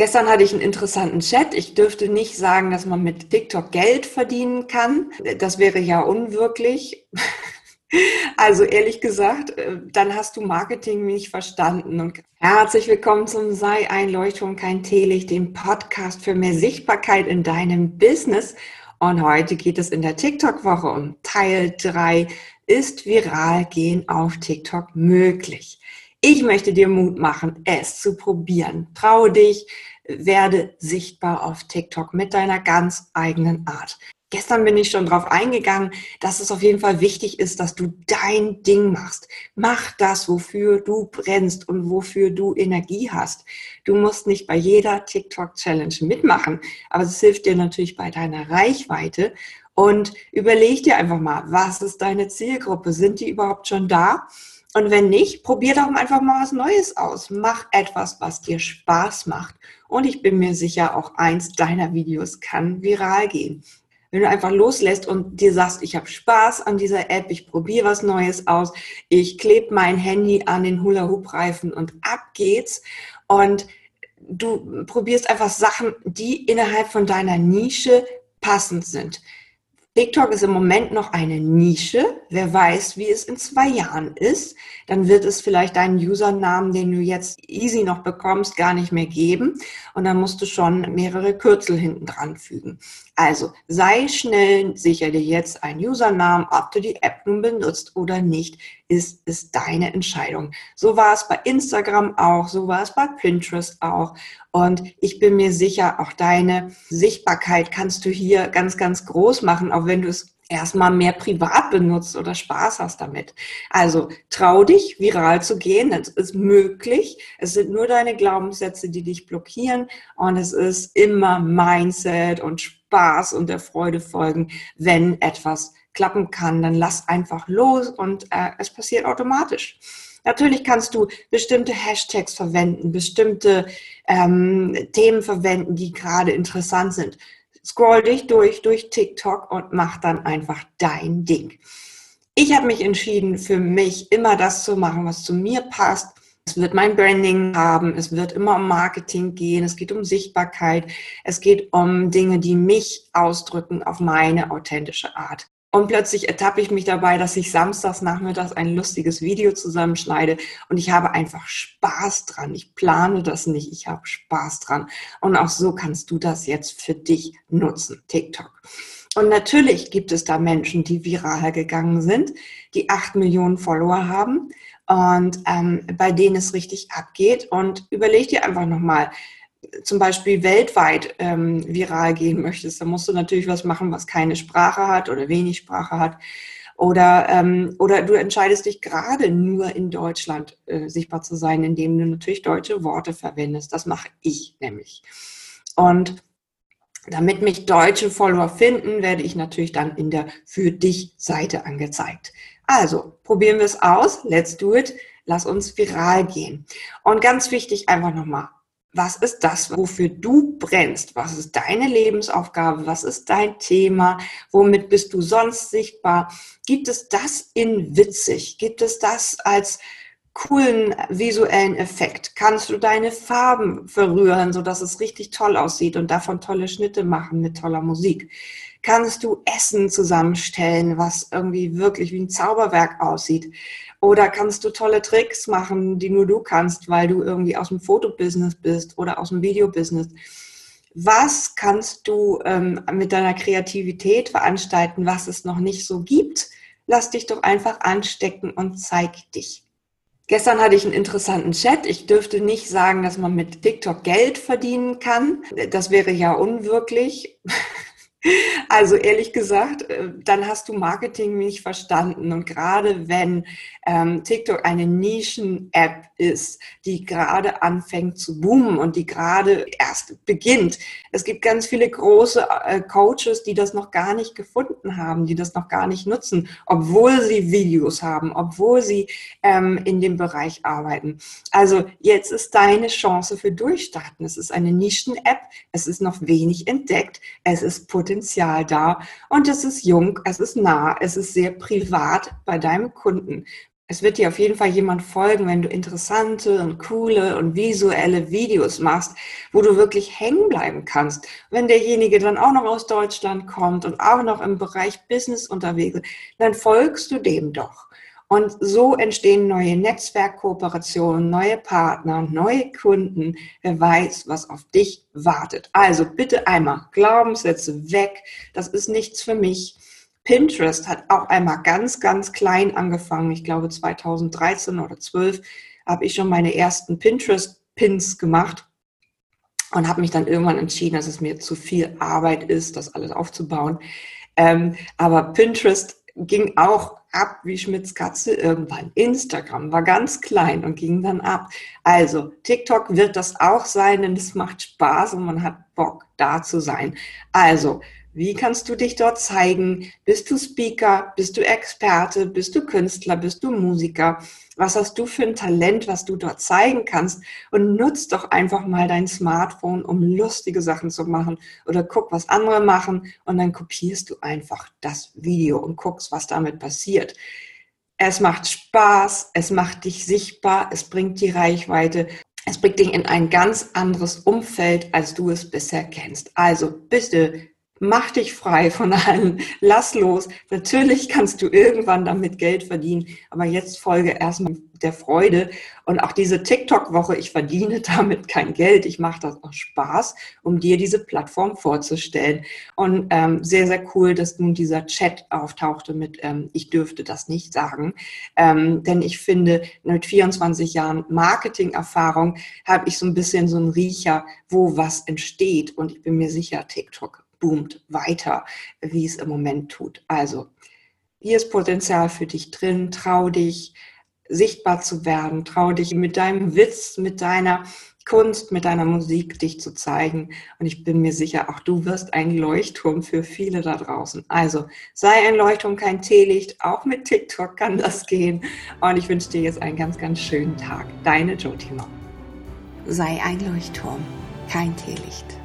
Gestern hatte ich einen interessanten Chat. Ich dürfte nicht sagen, dass man mit TikTok Geld verdienen kann. Das wäre ja unwirklich. Also ehrlich gesagt, äh, dann hast du Marketing nicht verstanden. Und herzlich willkommen zum Sei ein Leuchtturm, kein Teelicht, dem Podcast für mehr Sichtbarkeit in deinem Business. Und heute geht es in der TikTok-Woche um Teil 3. Ist viral gehen auf TikTok möglich? Ich möchte dir Mut machen, es zu probieren. Traue dich, werde sichtbar auf TikTok mit deiner ganz eigenen Art. Gestern bin ich schon darauf eingegangen, dass es auf jeden Fall wichtig ist, dass du dein Ding machst. Mach das, wofür du brennst und wofür du Energie hast. Du musst nicht bei jeder TikTok-Challenge mitmachen, aber es hilft dir natürlich bei deiner Reichweite. Und überleg dir einfach mal, was ist deine Zielgruppe? Sind die überhaupt schon da? Und wenn nicht, probier doch einfach mal was Neues aus. Mach etwas, was dir Spaß macht. Und ich bin mir sicher, auch eins deiner Videos kann viral gehen. Wenn du einfach loslässt und dir sagst, ich habe Spaß an dieser App, ich probiere was Neues aus, ich klebe mein Handy an den Hula-Hoop-Reifen und ab geht's. Und du probierst einfach Sachen, die innerhalb von deiner Nische passend sind. TikTok ist im Moment noch eine Nische. Wer weiß, wie es in zwei Jahren ist. Dann wird es vielleicht deinen Usernamen, den du jetzt easy noch bekommst, gar nicht mehr geben. Und dann musst du schon mehrere Kürzel hinten dran fügen. Also sei schnell, sichere dir jetzt einen Usernamen, ob du die App nun benutzt oder nicht, ist, ist deine Entscheidung. So war es bei Instagram auch, so war es bei Pinterest auch. Und ich bin mir sicher, auch deine Sichtbarkeit kannst du hier ganz, ganz groß machen, auch wenn du es erstmal mehr privat benutzt oder Spaß hast damit. Also trau dich, viral zu gehen. Das ist möglich. Es sind nur deine Glaubenssätze, die dich blockieren. Und es ist immer Mindset und Spaß und der Freude folgen, wenn etwas klappen kann. Dann lass einfach los und äh, es passiert automatisch. Natürlich kannst du bestimmte Hashtags verwenden, bestimmte ähm, Themen verwenden, die gerade interessant sind scroll dich durch, durch TikTok und mach dann einfach dein Ding. Ich habe mich entschieden, für mich immer das zu machen, was zu mir passt. Es wird mein Branding haben, es wird immer um Marketing gehen, es geht um Sichtbarkeit, es geht um Dinge, die mich ausdrücken auf meine authentische Art. Und plötzlich ertappe ich mich dabei, dass ich samstags nachmittags ein lustiges Video zusammenschneide und ich habe einfach Spaß dran. Ich plane das nicht, ich habe Spaß dran. Und auch so kannst du das jetzt für dich nutzen, TikTok. Und natürlich gibt es da Menschen, die viral gegangen sind, die acht Millionen Follower haben und ähm, bei denen es richtig abgeht. Und überleg dir einfach nochmal, zum Beispiel weltweit ähm, viral gehen möchtest, dann musst du natürlich was machen, was keine Sprache hat oder wenig Sprache hat. Oder, ähm, oder du entscheidest dich gerade nur in Deutschland äh, sichtbar zu sein, indem du natürlich deutsche Worte verwendest. Das mache ich nämlich. Und damit mich deutsche Follower finden, werde ich natürlich dann in der Für dich Seite angezeigt. Also, probieren wir es aus. Let's do it. Lass uns viral gehen. Und ganz wichtig, einfach nochmal, was ist das, wofür du brennst? Was ist deine Lebensaufgabe? Was ist dein Thema? Womit bist du sonst sichtbar? Gibt es das in witzig? Gibt es das als coolen visuellen Effekt? Kannst du deine Farben verrühren, sodass es richtig toll aussieht und davon tolle Schnitte machen mit toller Musik? Kannst du Essen zusammenstellen, was irgendwie wirklich wie ein Zauberwerk aussieht? Oder kannst du tolle Tricks machen, die nur du kannst, weil du irgendwie aus dem Fotobusiness bist oder aus dem Videobusiness? Was kannst du ähm, mit deiner Kreativität veranstalten, was es noch nicht so gibt? Lass dich doch einfach anstecken und zeig dich. Gestern hatte ich einen interessanten Chat. Ich dürfte nicht sagen, dass man mit TikTok Geld verdienen kann. Das wäre ja unwirklich. Also ehrlich gesagt, äh, dann hast du Marketing nicht verstanden. Und gerade wenn ähm, TikTok eine Nischen-App ist, die gerade anfängt zu boomen und die gerade erst beginnt. Es gibt ganz viele große äh, Coaches, die das noch gar nicht gefunden haben, die das noch gar nicht nutzen, obwohl sie Videos haben, obwohl sie ähm, in dem Bereich arbeiten. Also jetzt ist deine Chance für Durchstarten. Es ist eine Nischen-App, es ist noch wenig entdeckt, es ist Potenzial da und es ist jung, es ist nah, es ist sehr privat bei deinem Kunden. es wird dir auf jeden Fall jemand folgen, wenn du interessante und coole und visuelle Videos machst, wo du wirklich hängen bleiben kannst. Wenn derjenige dann auch noch aus Deutschland kommt und auch noch im Bereich Business unterwegs ist, dann folgst du dem doch. Und so entstehen neue Netzwerkkooperationen, neue Partner, neue Kunden. Wer weiß, was auf dich wartet. Also bitte einmal Glaubenssätze weg. Das ist nichts für mich. Pinterest hat auch einmal ganz, ganz klein angefangen. Ich glaube 2013 oder 12 habe ich schon meine ersten Pinterest-Pins gemacht und habe mich dann irgendwann entschieden, dass es mir zu viel Arbeit ist, das alles aufzubauen. Ähm, aber Pinterest ging auch ab wie Schmitz Katze irgendwann. Instagram war ganz klein und ging dann ab. Also TikTok wird das auch sein, denn es macht Spaß und man hat Bock da zu sein. Also wie kannst du dich dort zeigen? Bist du Speaker? Bist du Experte? Bist du Künstler? Bist du Musiker? Was hast du für ein Talent, was du dort zeigen kannst? Und nutz doch einfach mal dein Smartphone, um lustige Sachen zu machen. Oder guck, was andere machen. Und dann kopierst du einfach das Video und guckst, was damit passiert. Es macht Spaß, es macht dich sichtbar, es bringt die Reichweite es bringt dich in ein ganz anderes Umfeld, als du es bisher kennst. Also bitte Mach dich frei von allen. Lass los. Natürlich kannst du irgendwann damit Geld verdienen, aber jetzt folge erstmal der Freude. Und auch diese TikTok-Woche, ich verdiene damit kein Geld. Ich mache das aus Spaß, um dir diese Plattform vorzustellen. Und ähm, sehr, sehr cool, dass nun dieser Chat auftauchte mit, ähm, ich dürfte das nicht sagen. Ähm, denn ich finde, mit 24 Jahren Marketing-Erfahrung habe ich so ein bisschen so einen Riecher, wo was entsteht. Und ich bin mir sicher, TikTok boomt weiter, wie es im Moment tut. Also, hier ist Potenzial für dich drin. Trau dich, sichtbar zu werden. Trau dich mit deinem Witz, mit deiner Kunst, mit deiner Musik dich zu zeigen. Und ich bin mir sicher, auch du wirst ein Leuchtturm für viele da draußen. Also sei ein Leuchtturm, kein Teelicht. Auch mit TikTok kann das gehen. Und ich wünsche dir jetzt einen ganz, ganz schönen Tag. Deine Jotima. Sei ein Leuchtturm, kein Teelicht.